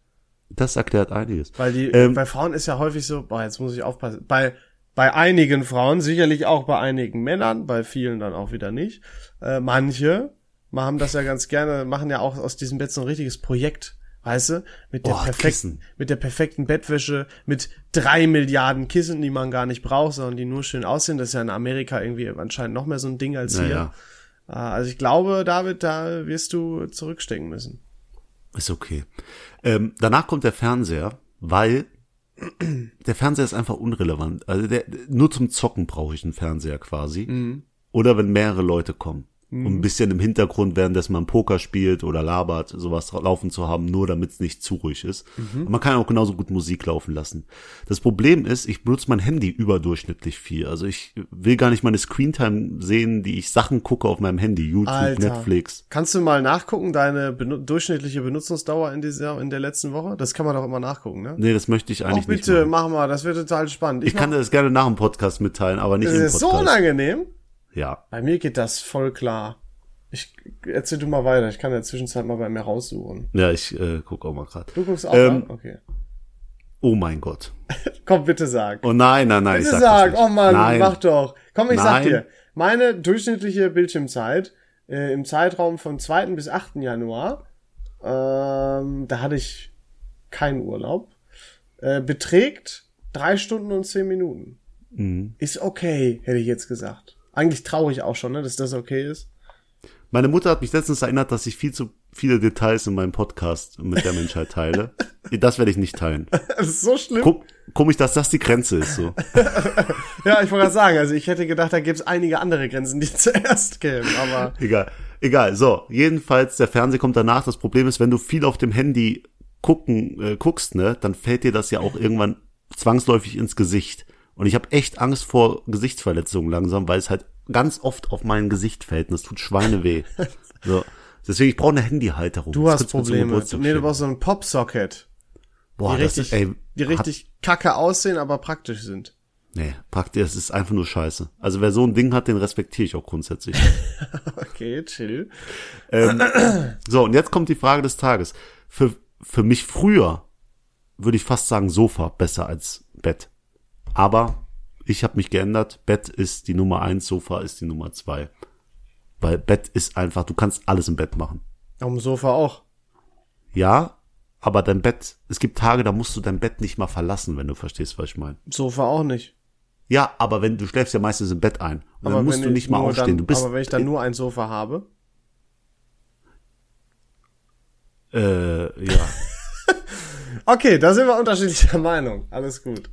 Das erklärt einiges. Weil die, Ähm, bei Frauen ist ja häufig so, boah, jetzt muss ich aufpassen. Bei, bei einigen Frauen, sicherlich auch bei einigen Männern, bei vielen dann auch wieder nicht. Äh, manche machen das ja ganz gerne, machen ja auch aus diesem Bett so ein richtiges Projekt. Weißt du, mit der Oh, perfekten, Kissen. mit der perfekten Bettwäsche, mit drei Milliarden Kissen, die man gar nicht braucht, sondern die nur schön aussehen. Das ist ja in Amerika irgendwie anscheinend noch mehr so ein Ding als hier. Naja, Äh, Also ich glaube, David, da wirst du zurückstecken müssen. ist okay. Ähm, danach kommt der Fernseher, weil der Fernseher ist einfach unrelevant. Also der, nur zum Zocken brauche ich einen Fernseher quasi. Mhm. Oder wenn mehrere Leute kommen. Um ein bisschen im Hintergrund, währenddessen man Poker spielt oder labert, sowas laufen zu haben, nur damit es nicht zu ruhig ist. Mhm. Man kann auch genauso gut Musik laufen lassen. Das Problem ist, ich benutze mein Handy überdurchschnittlich viel. Also ich will gar nicht meine Screentime sehen, die ich Sachen gucke auf meinem Handy, YouTube, Alter. Netflix. Kannst du mal nachgucken, deine benu durchschnittliche Benutzungsdauer in dieser, in der letzten Woche? Das kann man doch immer nachgucken, ne? Nee, das möchte ich eigentlich nicht bitte, machen. mach mal, das wird total spannend. Ich kann mach, das gerne nach dem Podcast mitteilen, aber nicht das im ist so Podcast. unangenehm. Ja. Bei mir geht das voll klar. Ich erzähl du mal weiter. Ich kann in der Zwischenzeit mal bei mir raussuchen. Ja, ich äh, guck auch mal gerade. Du guckst auch Ähm, mal? Okay. Oh mein Gott. Komm, bitte sag. Oh nein, nein, nein. bitte ich sag. nicht. Oh Mann, nein. mach doch. Komm, ich sag Nein. dir. Meine durchschnittliche Bildschirmzeit äh, im Zeitraum von 2. bis 8. Januar, ähm, da hatte ich keinen Urlaub, äh, beträgt drei Stunden und zehn Minuten. Mhm. Ist okay, hätte ich jetzt gesagt. Eigentlich traurig auch schon, ne, dass das okay ist. Meine Mutter hat mich letztens erinnert, dass ich viel zu viele Details in meinem Podcast mit der Menschheit teile. Das werde ich nicht teilen. Das ist so schlimm. Guck, komisch, dass das die Grenze ist. So. Ja, ich wollte gerade sagen, also ich hätte gedacht, da gibt's einige andere Grenzen, die zuerst kämen, aber Egal. Egal. So, jedenfalls, der Fernseher kommt danach. Das Problem ist, wenn du viel auf dem Handy gucken, äh, guckst, ne, dann fällt dir das ja auch irgendwann zwangsläufig ins Gesicht. Und ich habe echt Angst vor Gesichtsverletzungen langsam, weil es halt ganz oft auf mein Gesicht fällt und das tut Schweine weh. so. Deswegen, ich brauche eine Handyhalterung. du Das hast Probleme. Nee, du brauchst so einen Popsocket, Boah, die richtig, ist, ey, die richtig kacke aussehen, aber praktisch sind. Nee, praktisch, es ist einfach nur scheiße. Also wer so ein Ding hat, den respektiere ich auch grundsätzlich. Okay, chill. ähm, so, und jetzt kommt die Frage des Tages. Für, für mich früher würde ich fast sagen Sofa besser als Bett. Aber ich habe mich geändert. Bett ist die Nummer eins, Sofa ist die Nummer zwei. Weil Bett ist einfach, du kannst alles im Bett machen. Dem Sofa auch. Ja, aber dein Bett, es gibt Tage, da musst du dein Bett nicht mal verlassen, wenn du verstehst, was ich meine. Sofa auch nicht. Ja, aber wenn du schläfst ja meistens im Bett ein. Und Aber dann musst du ich nicht mal aufstehen. Dann, du bist aber wenn ich dann nur ein Sofa habe. äh, ja, Okay, da sind wir unterschiedlicher Meinung. Alles gut.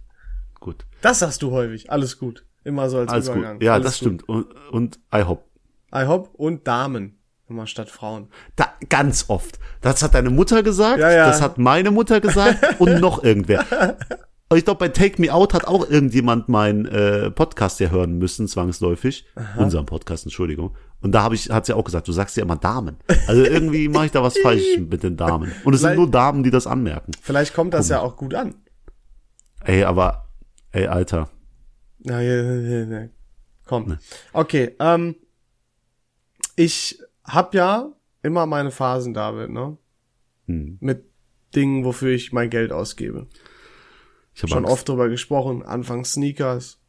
Gut. Das sagst du häufig. Alles gut. Immer so als Alles gut. Übergang. Ja, Alles das gut. stimmt. Und, und I hope. I hope und Damen. Immer statt Frauen. Da, ganz oft. Das hat deine Mutter gesagt, Ja, ja. das hat meine Mutter gesagt und noch irgendwer. Und ich glaube, bei Take Me Out hat auch irgendjemand meinen äh, Podcast ja hören müssen, zwangsläufig. Unseren Podcast, Entschuldigung. Und da habe ich, hat sie auch gesagt, du sagst ja immer Damen. Also irgendwie mache ich da was falsch mit den Damen. Und es sind Vielleicht- nur Damen, die das anmerken. Vielleicht kommt das ja auch gut an. Ey, aber, ey, Alter. Na, ja, ja, ja, ja. Komm. Okay, ähm, ich hab ja immer meine Phasen, David, ne? Hm. Mit Dingen, wofür ich mein Geld ausgebe. Ich habe Schon Angst. oft drüber gesprochen. Anfangs Sneakers,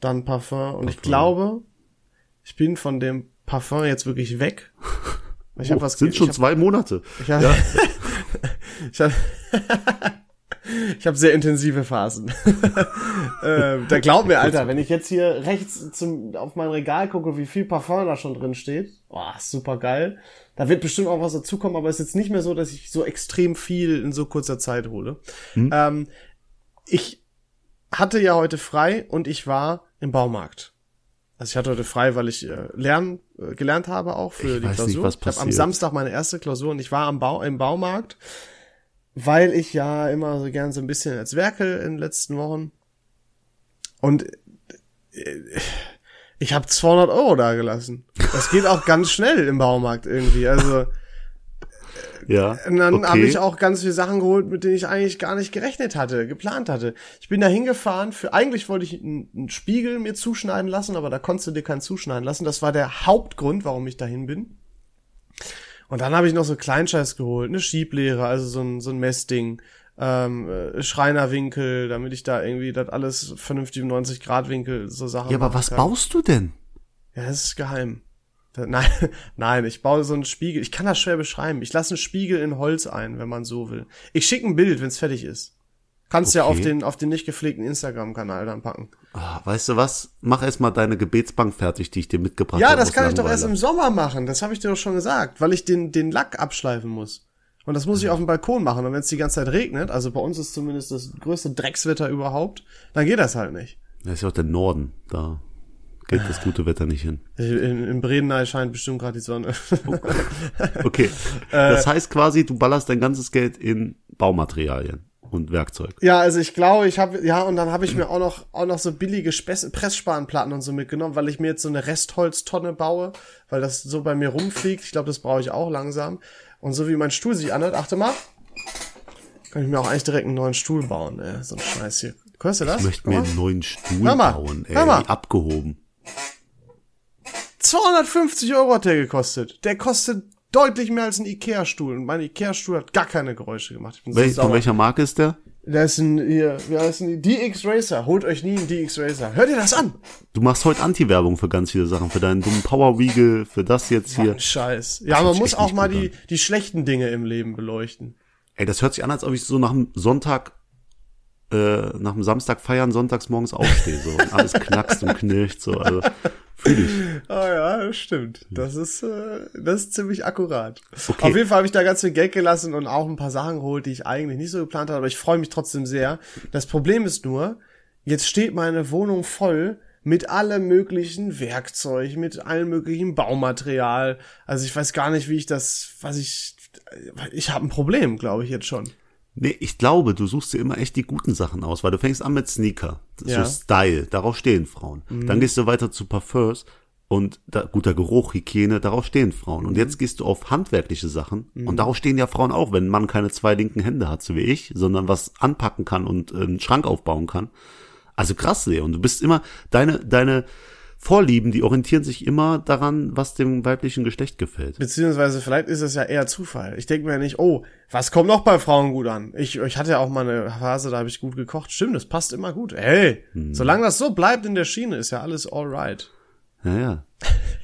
dann Parfum. Und ich Parfum. glaube, ich bin von dem Parfum jetzt wirklich weg. Ich Oh, hab was sind ich schon hab, zwei Monate. Ich habe ich hab, ich hab sehr intensive Phasen. äh, da glaub mir, Alter, wenn ich jetzt hier rechts zum, auf mein Regal gucke, wie viel Parfum da schon drin steht, oh, super geil. Da wird bestimmt auch was dazukommen, aber es ist jetzt nicht mehr so, dass ich so extrem viel in so kurzer Zeit hole. Ähm, ich hatte ja heute frei und ich war im Baumarkt. Also ich hatte heute frei, weil ich äh, lernen äh, gelernt habe auch für Ich die nicht, Klausur. was ich habe am. Samstag meine erste Klausur und ich war am Bau im Baumarkt, weil ich ja immer so gern so ein bisschen als Werkel in den letzten Wochen und äh, ich habe 200 Euro da gelassen. Das geht auch ganz schnell im Baumarkt irgendwie. Also Ja. und dann okay. habe ich auch ganz viele Sachen geholt, mit denen ich eigentlich gar nicht gerechnet hatte, geplant hatte. Ich bin da hingefahren, für eigentlich wollte ich einen, einen Spiegel mir zuschneiden lassen, aber da konntest du dir keinen zuschneiden lassen. Das war der Hauptgrund, warum ich dahin bin. Und dann habe ich noch so Kleinscheiß geholt, eine Schieblehre, also so ein, so ein Messding, ähm, äh, Schreinerwinkel, damit ich da irgendwie das alles vernünftig im 90 Grad Winkel so Sachen Ja, aber was kann. baust du denn? Ja, das ist geheim. Nein, nein, ich baue so einen Spiegel. Ich kann das schwer beschreiben. Ich lasse einen Spiegel in Holz ein, wenn man so will. Ich schicke ein Bild, wenn es fertig ist. Kannst ja auf Okay. den auf den nicht gepflegten Instagram-Kanal dann packen. Ah, weißt du was? Mach erst mal deine Gebetsbank fertig, die ich dir mitgebracht Ja, habe. das aus kann ich doch erst im Sommer machen. Das habe ich dir doch schon gesagt, weil ich den den Lack abschleifen muss. Und das muss ich auf dem Balkon machen. Und wenn es die ganze Zeit regnet, also bei uns ist zumindest das größte Dreckswetter überhaupt, dann geht das halt nicht. Das ist ja auch der Norden. Da geht das gute Wetter nicht hin. In, in Bredeney scheint bestimmt gerade die Sonne. Okay. Äh, das heißt quasi, du ballerst dein ganzes Geld in Baumaterialien und Werkzeug. Ja, also ich glaube, ich habe ja und dann habe ich mir auch noch auch noch so billige Spes Pressspanplatten und so mitgenommen, weil ich mir jetzt so eine Restholztonne baue, weil das so bei mir rumfliegt. Ich glaube, das brauche ich auch langsam. Und so wie mein Stuhl sich anhört, achte mal, kann ich mir auch eigentlich direkt einen neuen Stuhl bauen. Ey. So ein Scheiß hier. Hörst du das? Ich möchte mir einen neuen Stuhl bauen, ey. abgehoben. 250 Euro hat der gekostet. Der kostet deutlich mehr als ein Ikea-Stuhl. Und mein Ikea-Stuhl hat gar keine Geräusche gemacht. So Wel von welcher Marke ist der? Der ist ein, hier, wie heißt denn die? DX Racer. Holt euch nie einen DX Racer. Hört ihr das an? Du machst heute Anti-Werbung für ganz viele Sachen. Für deinen dummen Power Weagle, für das jetzt hier. Scheiß. Ja, hört man muss auch mal die, die schlechten Dinge im Leben beleuchten. Ey, das hört sich an, als ob ich so nach dem Sonntag, äh, nach dem Samstag feiern, sonntags morgens aufstehe, so. Und alles knackst und knirscht, so. Also, fühl ich. Ah ja, das stimmt. Das ist, äh, das ist ziemlich akkurat. Okay. Auf jeden Fall habe ich da ganz viel Geld gelassen und auch ein paar Sachen geholt, die ich eigentlich nicht so geplant hatte, aber ich freue mich trotzdem sehr. Das Problem ist nur, jetzt steht meine Wohnung voll mit allem möglichen Werkzeug, mit allem möglichen Baumaterial. Also ich weiß gar nicht, wie ich das, was ich, ich habe ein Problem, glaube ich jetzt schon. Nee, ich glaube, du suchst dir immer echt die guten Sachen aus, weil du fängst an mit Sneaker. Ja. So Style, darauf stehen Frauen. Dann gehst du weiter zu Parfums und da, guter Geruch, Hygiene, darauf stehen Frauen. Und jetzt gehst du auf handwerkliche Sachen und darauf stehen ja Frauen auch, wenn ein Mann keine zwei linken Hände hat, so wie ich, sondern was anpacken kann und äh, einen Schrank aufbauen kann. Also krass, Leo. Und du bist immer, deine, deine Vorlieben, die orientieren sich immer daran, was dem weiblichen Geschlecht gefällt. Beziehungsweise vielleicht ist es ja eher Zufall. Ich denke mir ja nicht, oh, was kommt noch bei Frauen gut an? Ich, ich hatte ja auch mal eine Phase, da habe ich gut gekocht. Stimmt, das passt immer gut. Hey, solange das so bleibt in der Schiene, ist ja alles alright. Ja, ja.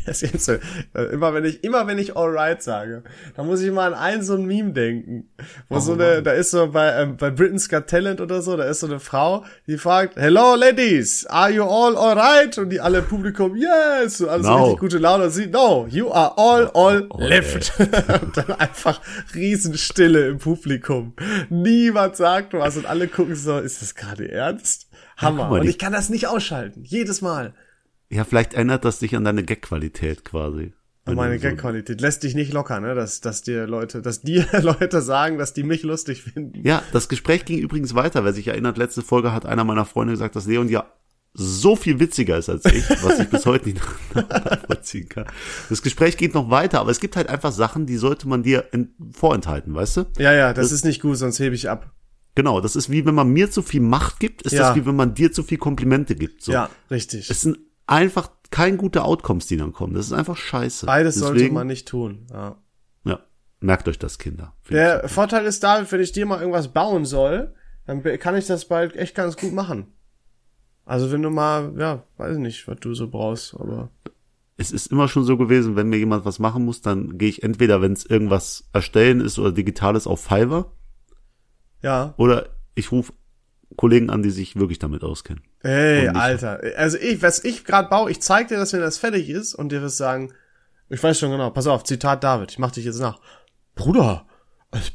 Das ist so, äh, immer wenn ich, immer wenn ich alright sage, dann muss ich mal an ein so ein Meme denken. Wo so eine, da ist so bei, ähm, bei Britain's Got Talent oder so, da ist so eine Frau, die fragt, hello ladies, are you all alright? Und die alle im Publikum, yes, und alles No. richtig gute Laune. Und sie, no, you are all, all, All left. und dann einfach Riesenstille im Publikum. Niemand sagt was und alle gucken so, ist das gerade ernst? Hammer. guck mal, und ich kann das nicht ausschalten. Jedes Mal. Ja, vielleicht ändert das dich an deine Gag-Qualität quasi. Wenn Meine so- Gag-Qualität lässt dich nicht locker, ne? Dass, dass dir Leute, dass dir Leute sagen, dass die mich lustig finden. Ja, das Gespräch ging übrigens weiter. Wer sich erinnert, letzte Folge hat einer meiner Freunde gesagt, dass Leon ja so viel witziger ist als ich, was ich bis heute nicht nachvollziehen kann. Das Gespräch geht noch weiter, aber es gibt halt einfach Sachen, die sollte man dir vorenthalten, weißt du? Ja, ja, das, ist nicht gut, sonst hebe ich ab. Genau, das ist wie wenn man mir zu viel Macht gibt, ist Ja. das wie wenn man dir zu viel Komplimente gibt. So. Ja, richtig. Es sind einfach keine gute Outcomes, die dann kommen. Das ist einfach scheiße. Beides sollte Deswegen, man nicht tun. Ja. Ja, merkt euch das, Kinder. Der Vorteil ist da, wenn ich dir mal irgendwas bauen soll, dann kann ich das bald echt ganz gut machen. Also wenn du mal, ja, weiß ich nicht, was du so brauchst, aber es ist immer schon so gewesen, wenn mir jemand was machen muss, dann gehe ich entweder, wenn es irgendwas erstellen ist oder digitales auf Fiverr, ja. oder ich rufe Kollegen an, die sich wirklich damit auskennen. Ey, Alter. Also ich, was ich gerade baue, ich zeig dir das, wenn das fertig ist und dir wirst sagen, ich weiß schon genau, pass auf, Zitat David, ich mach dich jetzt nach. Bruder, das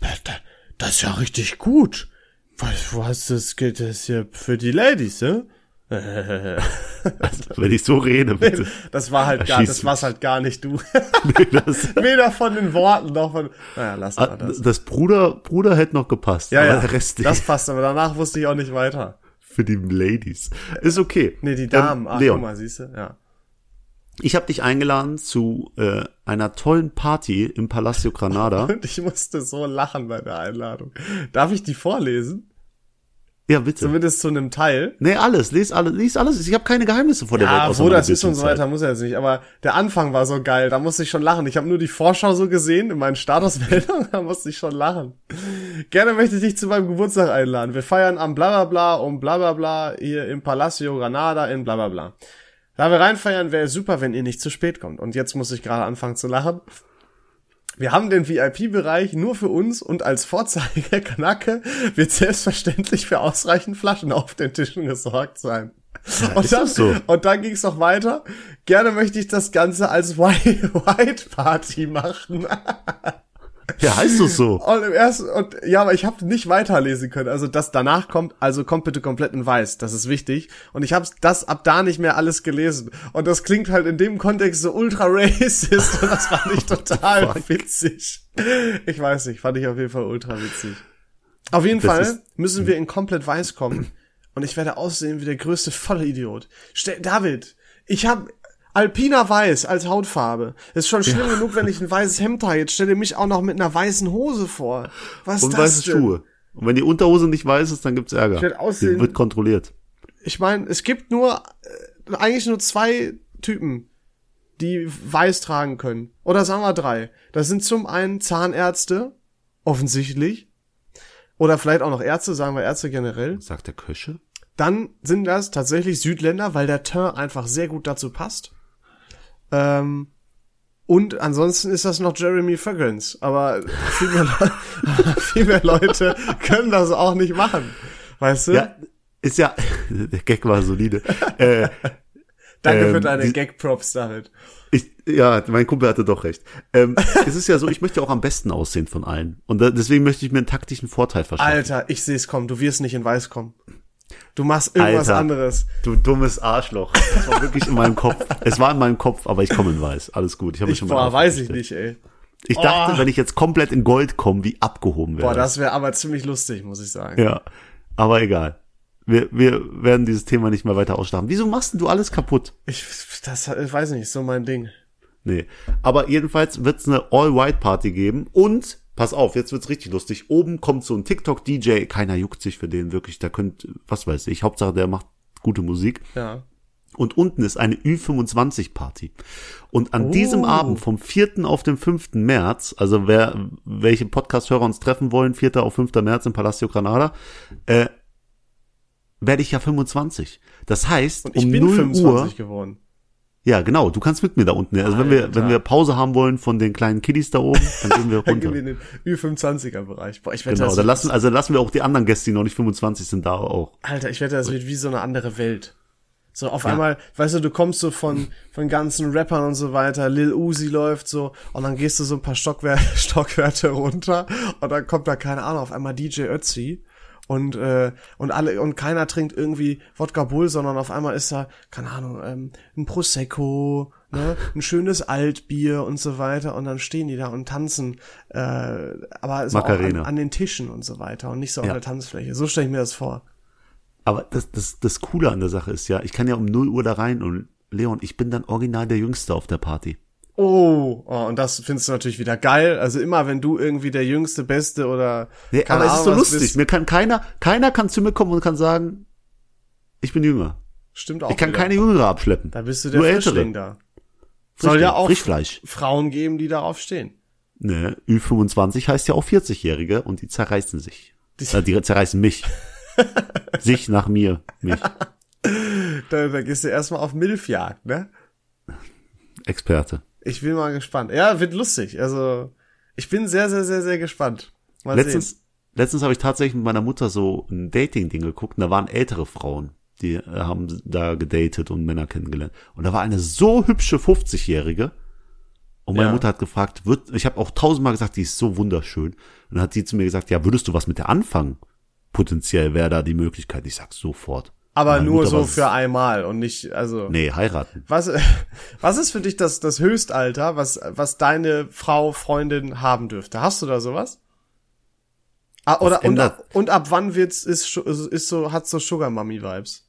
das ist ja richtig gut. Was, was das geht das hier für die Ladies, ne? Wenn ich so rede, bitte. Das war halt gar, das war's halt gar nicht du. Nee, das, Weder von den Worten noch von, naja, lass mal Ah, das. das Bruder, Bruder hätte noch gepasst, Ja, ja, der Rest nicht. das passt, aber danach wusste ich auch nicht weiter. für die Ladies. Ist okay. Nee, die Damen, Ähm, ach, Leon, guck mal, siehst du, ja. ich habe dich eingeladen zu äh, einer tollen Party im Palacio Granada. Und ich musste so lachen bei der Einladung. Darf ich die vorlesen? Ja, bitte. Zumindest zu einem Teil. Nee, alles, lies alles, lies alles. Ich habe keine Geheimnisse vor der Welt. Ja, wo das ist und so weiter, muss er jetzt nicht. Aber der Anfang war so geil, da musste ich schon lachen. Ich habe nur die Vorschau so gesehen in meinen Statusmeldungen, da musste ich schon lachen. Gerne möchte ich dich zu meinem Geburtstag einladen. Wir feiern am Blablabla um Blablabla hier im Palacio Granada in Blablabla. Da wir reinfeiern, wäre es super, wenn ihr nicht zu spät kommt. Und jetzt muss ich gerade anfangen zu lachen. Wir haben den VIP-Bereich nur für uns und als Vorzeigekanacke wird selbstverständlich für ausreichend Flaschen auf den Tischen gesorgt sein. und, ist dann, so? und dann ging es noch weiter. Gerne möchte ich das Ganze als White Party machen. Ja, heißt es so. Und im ersten, und ja, aber ich habe nicht weiterlesen können. Also das danach kommt, also kommt bitte komplett in weiß. Das ist wichtig. Und ich habe das ab da nicht mehr alles gelesen. Und das klingt halt in dem Kontext so ultra racist. Und das fand ich total witzig. Ich weiß nicht, fand ich auf jeden Fall ultra witzig. Auf jeden Das Fall müssen wir in komplett weiß kommen. Und ich werde aussehen wie der größte volle Idiot. Stell, David, ich habe Alpina Weiß als Hautfarbe. Ist schon schlimm genug, wenn ich ein weißes Hemd trage. Jetzt stell dir mich auch noch mit einer weißen Hose vor. Was Und ist das weiße denn? Schuhe. Und wenn die Unterhose nicht weiß ist, dann gibt's Ärger. Ich aussehen- Die wird kontrolliert. Ich meine, es gibt nur äh, eigentlich nur zwei Typen, die weiß tragen können. Oder sagen wir drei. Das sind zum einen Zahnärzte, offensichtlich. Oder vielleicht auch noch Ärzte, sagen wir Ärzte generell. Sagt der Köche? Dann sind das tatsächlich Südländer, weil der Teint einfach sehr gut dazu passt. Ähm, und ansonsten ist das noch Jeremy Fragrance. Aber viel mehr, Le aber viel mehr Leute können das auch nicht machen. Weißt du? Ja, ist ja, der Gag war solide. äh, Danke ähm, für deine Gag-Props, David. ich, ja, mein Kumpel hatte doch recht. Ähm, es ist ja so, ich möchte auch am besten aussehen von allen. Und da, deswegen möchte ich mir einen taktischen Vorteil verschaffen. Alter, ich seh's kommen. Du wirst nicht in Weiß kommen. Du machst irgendwas Alter. anderes. Du dummes Arschloch. Das war wirklich in meinem Kopf. Es war in meinem Kopf, aber ich komme in weiß. Alles gut. Ich habe schon mal boah, weiß ich nicht, ey. Ich dachte, Oh. wenn ich jetzt komplett in Gold komme, wie abgehoben wäre. Boah, das wäre aber ziemlich lustig, muss ich sagen. Ja, aber egal. Wir, wir werden dieses Thema nicht mehr weiter ausschlafen. Wieso machst denn du alles kaputt? Ich, das ich weiß nicht, ist so mein Ding. Nee. Aber jedenfalls wird's eine All-White-Party geben und, pass auf, jetzt wird's richtig lustig. Oben kommt so ein TikTok-DJ, keiner juckt sich für den wirklich, da könnt, was weiß ich, Hauptsache der macht gute Musik. Ja. Und unten ist eine Ü25-Party. Und an diesem Oh. Abend vom 4. auf den 5. März, also wer, welche Podcast-Hörer uns treffen wollen, 4. auf 5. März in Palacio Granada, äh, werde ich ja 25. Das heißt, ich um bin 0 25 Uhr, geworden. Ja genau, du kannst mit mir da unten. Also wenn wir, Alter. wenn wir Pause haben wollen von den kleinen Kiddies da oben, dann gehen wir Dann gehen runter. wir in den Ü25er-Bereich. Boah, ich wette, Genau, das dann lassen, also lassen wir auch die anderen Gäste, die noch nicht 25 sind, da auch. Alter, ich wette, das wird wie so eine andere Welt. So auf einmal, weißt du, du kommst so von von ganzen Rappern und so weiter, Lil Uzi läuft so und dann gehst du so ein paar Stockwer Stockwerte runter und dann kommt da keine Ahnung, auf einmal DJ Ötzi und äh, und alle und keiner trinkt irgendwie Wodka Bull, sondern auf einmal ist da keine Ahnung, ähm, ein Prosecco, ne, ein schönes Altbier und so weiter und dann stehen die da und tanzen äh, aber so auch an, an den Tischen und so weiter und nicht so auf Ja. der Tanzfläche. So stelle ich mir das vor. Aber das, das, das Coole an der Sache ist ja, ich kann ja um 0 Uhr da rein und Leon, ich bin dann original der Jüngste auf der Party. Oh, oh, und das findest du natürlich wieder geil. Also immer, wenn du irgendwie der Jüngste, Beste oder Nee, aber es ist so Ahnung, lustig. bist, Mir kann keiner, keiner kann zu mir kommen und kann sagen, ich bin jünger. stimmt auch. Ich kann wieder. keine Jüngere abschleppen. Da bist du der Nur Ältere. Frischling da. Soll Frischling, ja auch Frischfleisch. Frauen geben, die darauf stehen. Ne, Ü25 heißt ja auch 40-Jährige und die zerreißen sich. Die- Äh, die zerreißen mich. sich nach mir, mich. Da, da gehst du erstmal auf Milfjagd, ne? Experte. Ich bin mal gespannt. Ja, wird lustig. Also, ich bin sehr, sehr, sehr, sehr gespannt. Mal sehen. Letztens, letztens habe ich tatsächlich mit meiner Mutter so ein Dating-Ding geguckt und da waren ältere Frauen, die äh, haben da gedatet und Männer kennengelernt. Und da war eine so hübsche 50-Jährige. Und meine Ja. Mutter hat gefragt, wird, ich habe auch tausendmal gesagt, die ist so wunderschön. Und dann hat sie zu mir gesagt, ja, würdest du was mit der anfangen? Potenziell wäre da die Möglichkeit. Ich sag sofort. Aber Meine nur Mutter so war- für einmal und nicht, also. Nee, heiraten. Was, was ist für dich das, das Höchstalter, was, was deine Frau, Freundin haben dürfte? Hast du da sowas? Ah, oder, und, ab- und ab wann wird's, ist, schu- ist so, hat so Sugar Mummy Vibes?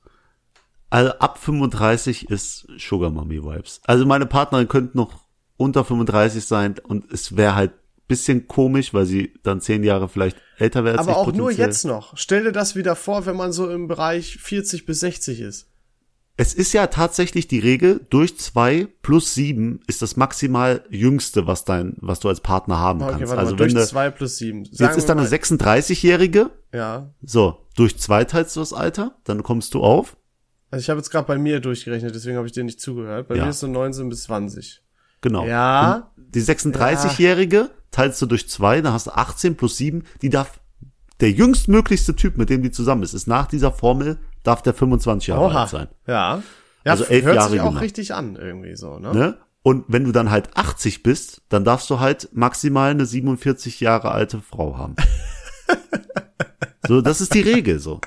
Also ab 35 ist Sugar Mommy Vibes. Also meine Partnerin könnte noch unter 35 sein und es wäre halt bisschen komisch, weil sie dann zehn Jahre vielleicht älter wäre als Aber ich auch nur jetzt noch. Stell dir das wieder vor, wenn man so im Bereich 40 bis 60 ist. Es ist ja tatsächlich die Regel, durch zwei plus sieben ist das maximal jüngste, was dein, was du als Partner haben Okay, kannst. warte also mal, wenn durch du, zwei plus sieben. jetzt Sagen ist da wir eine mal- 36-Jährige, Ja. so, durch zwei teilst du das Alter, dann kommst du auf. Also ich habe jetzt gerade bei mir durchgerechnet, deswegen habe ich dir nicht zugehört. Bei Ja. mir ist so 19 bis 20. Genau. Ja. Und die 36-Jährige teilst du durch zwei, dann hast du 18 plus sieben, die darf, der jüngstmöglichste Typ, mit dem die zusammen ist, ist nach dieser Formel, darf der 25 Jahre Oha. alt sein. Ja. Ja, Also elf hört Jahre sich auch jünger. richtig an, irgendwie so, ne? Ne? Und wenn du dann halt 80 bist, dann darfst du halt maximal eine 47 Jahre alte Frau haben. so, das ist die Regel so.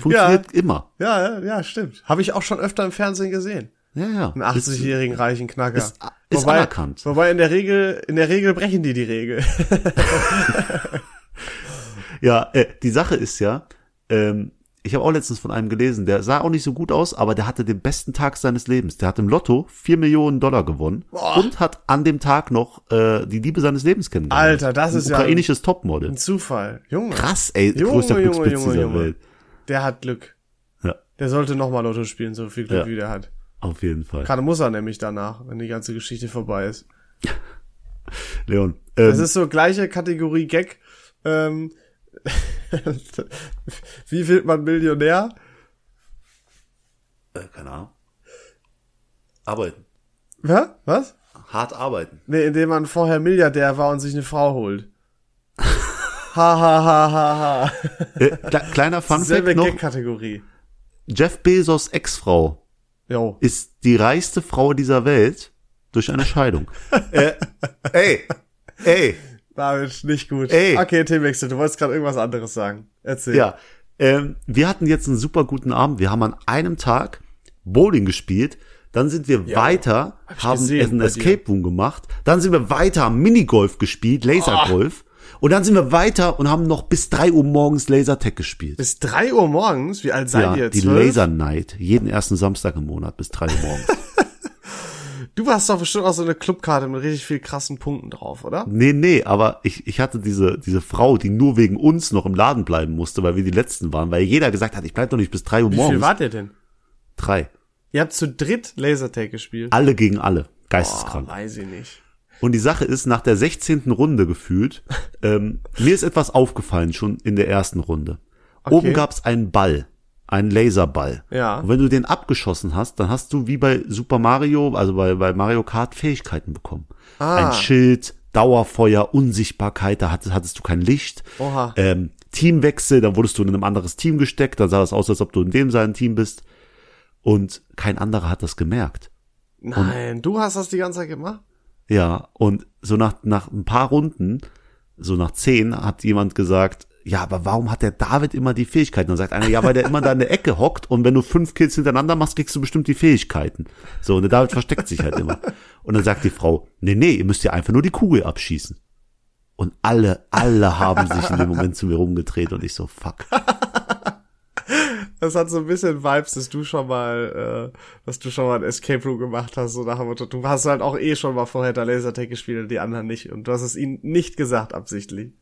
Funktioniert immer. Ja, ja, ja, stimmt. Habe ich auch schon öfter im Fernsehen gesehen. Ja, ja. Einen 80-jährigen reichen Knacker. Ist- ist wobei, anerkannt. Wobei in der Regel, in der Regel brechen die die Regel. Ja, äh, die Sache ist ja, ähm, ich habe auch letztens von einem gelesen, der sah auch nicht so gut aus, aber der hatte den besten Tag seines Lebens. Der hat im Lotto 4 Millionen Dollar gewonnen Boah. und hat an dem Tag noch äh, die Liebe seines Lebens kennengelernt. Alter, das Ein ist ja ukrainisches Topmodel. Ein Zufall. Junge. Krass, ey, Junge, größter Junge, Glücksspitz Junge, dieser Junge. Welt. Der hat Glück. Ja, Der sollte nochmal Lotto spielen, so viel Glück Ja. wie der hat. Auf jeden Fall. Gerade muss er nämlich danach, wenn die ganze Geschichte vorbei ist. Leon, Das ähm, ist so gleiche Kategorie Gag. Ähm, wie wird man Millionär? äh, keine Ahnung. Arbeiten. Hä? Was? Hart arbeiten. Nee, indem man vorher Milliardär war und sich eine Frau holt. Ha ha ha ha ha. Äh, kle kleiner Fun Selbe Fact noch, Gag-Kategorie. Jeff Bezos Ex-Frau Jo. ist die reichste Frau dieser Welt durch eine Scheidung. äh, ey, ey, David, nicht gut. Ey. Okay, Themenwechsel. Du wolltest gerade irgendwas anderes sagen. Erzähl. Ja, ähm, wir hatten jetzt einen super guten Abend. Wir haben an einem Tag Bowling gespielt. Dann sind wir weiter, hab haben gesehen einen Escape Room gemacht. Dann sind wir weiter, haben Minigolf gespielt, Lasergolf. Und dann sind wir weiter und haben noch bis drei Uhr morgens Lasertag gespielt. Bis drei Uhr morgens? Wie alt seid ja, ihr? die? Laser Night. Jeden ersten Samstag im Monat bis drei Uhr morgens. Du hast doch bestimmt auch so eine Clubkarte mit richtig viel krassen Punkten drauf, oder? nee, nee, aber ich, ich hatte diese, diese Frau, die nur wegen uns noch im Laden bleiben musste, weil wir die Letzten waren, weil jeder gesagt hat, ich bleib doch nicht bis drei Uhr Wie morgens. viel wart ihr denn? Drei. Ihr habt zu dritt Lasertag gespielt. Alle gegen alle. Boah, Geisteskrank. weiß ich nicht. Und die Sache ist, nach der 16. Runde gefühlt, ähm, mir ist etwas aufgefallen schon in der ersten Runde. Oben gab's einen Ball, einen Laserball. Ja. Und wenn du den abgeschossen hast, dann hast du wie bei Super Mario, also bei, bei Mario Kart Fähigkeiten bekommen. Ah. Ein Schild, Dauerfeuer, Unsichtbarkeit, da hattest, hattest du kein Licht. Oha. Ähm, Teamwechsel, dann wurdest du in ein anderes Team gesteckt, dann sah das aus, als ob du in dem seinen Team bist. Und kein anderer hat das gemerkt. Nein, du hast das die ganze Zeit gemacht? Ja, und so nach, nach ein paar Runden, so nach zehn, hat jemand gesagt, ja, aber warum hat der David immer die Fähigkeiten? Dann sagt einer, ja, weil der immer da in der Ecke hockt und wenn du fünf Kills hintereinander machst, kriegst du bestimmt die Fähigkeiten. So, und der David versteckt sich halt immer. Und dann sagt die Frau, nee, nee, ihr müsst ja einfach nur die Kugel abschießen. Und alle, alle haben sich in dem Moment zu mir rumgedreht und ich so, fuck. Das hat so ein bisschen Vibes, dass du schon mal, äh, dass du schon mal ein Escape Room gemacht hast, so nach dem Motto, du hast halt auch eh schon mal vorher da Lasertag gespielt und die anderen nicht. Und du hast es ihnen nicht gesagt, absichtlich.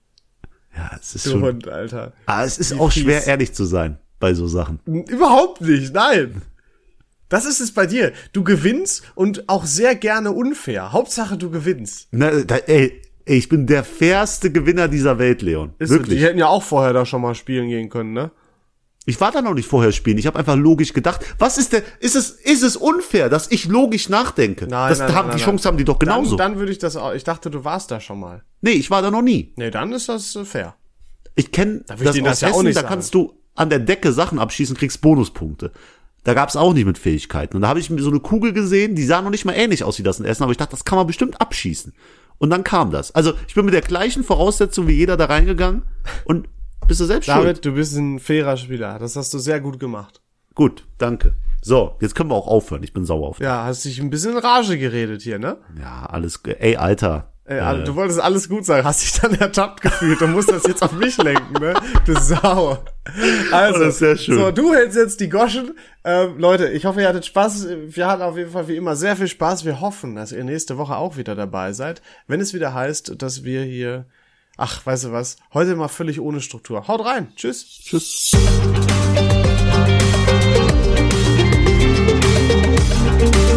Ja, es ist Du schon, Hund, Alter. ah, es ist Wie auch fies. schwer, ehrlich zu sein bei so Sachen. Überhaupt nicht, nein. Das ist es bei dir. Du gewinnst und auch sehr gerne unfair. Hauptsache du gewinnst. Na, da, ey, ich bin der fairste Gewinner dieser Welt, Leon. Ist so, Wirklich. die hätten ja auch vorher da schon mal spielen gehen können, ne? Ich war da noch nicht vorher spielen. Ich habe einfach logisch gedacht, was ist denn, ist es, ist es unfair, dass ich logisch nachdenke? Nein, das, nein, haben, nein, die. Chance haben die doch genauso. Dann, dann würde ich das auch, ich dachte, du warst da schon mal. nee, ich war da noch nie. Nee, dann ist das äh, fair. Ich kenne Da will ich das das ja auch Hessen, nicht da sagen. kannst du an der Decke Sachen abschießen, kriegst Bonuspunkte. Da gab's auch nicht mit Fähigkeiten. Und da habe ich mir so eine Kugel gesehen, die sah noch nicht mal ähnlich aus wie das in Essen, aber ich dachte, das kann man bestimmt abschießen. Und dann kam das. Also ich bin mit der gleichen Voraussetzung wie jeder da reingegangen und bist du selbst schuld. David, du bist ein fairer Spieler. Das hast du sehr gut gemacht. Gut, danke. So, jetzt können wir auch aufhören. Ich bin sauer auf dich. Ja, hast dich ein bisschen in Rage geredet hier, ne? Ja, alles, ey, Alter. Ey, Alter, du wolltest alles gut sagen, hast dich dann ertappt gefühlt und musst das jetzt auf mich lenken, ne? Du Sau. Also, das ist sehr schön. so, du hältst jetzt die Goschen. Ähm, Leute, ich hoffe, ihr hattet Spaß. Wir hatten auf jeden Fall wie immer sehr viel Spaß. Wir hoffen, dass ihr nächste Woche auch wieder dabei seid, wenn es wieder heißt, dass wir hier, Ach, weißt du was? Heute mal völlig ohne Struktur. Haut rein. Tschüss. Tschüss. Musik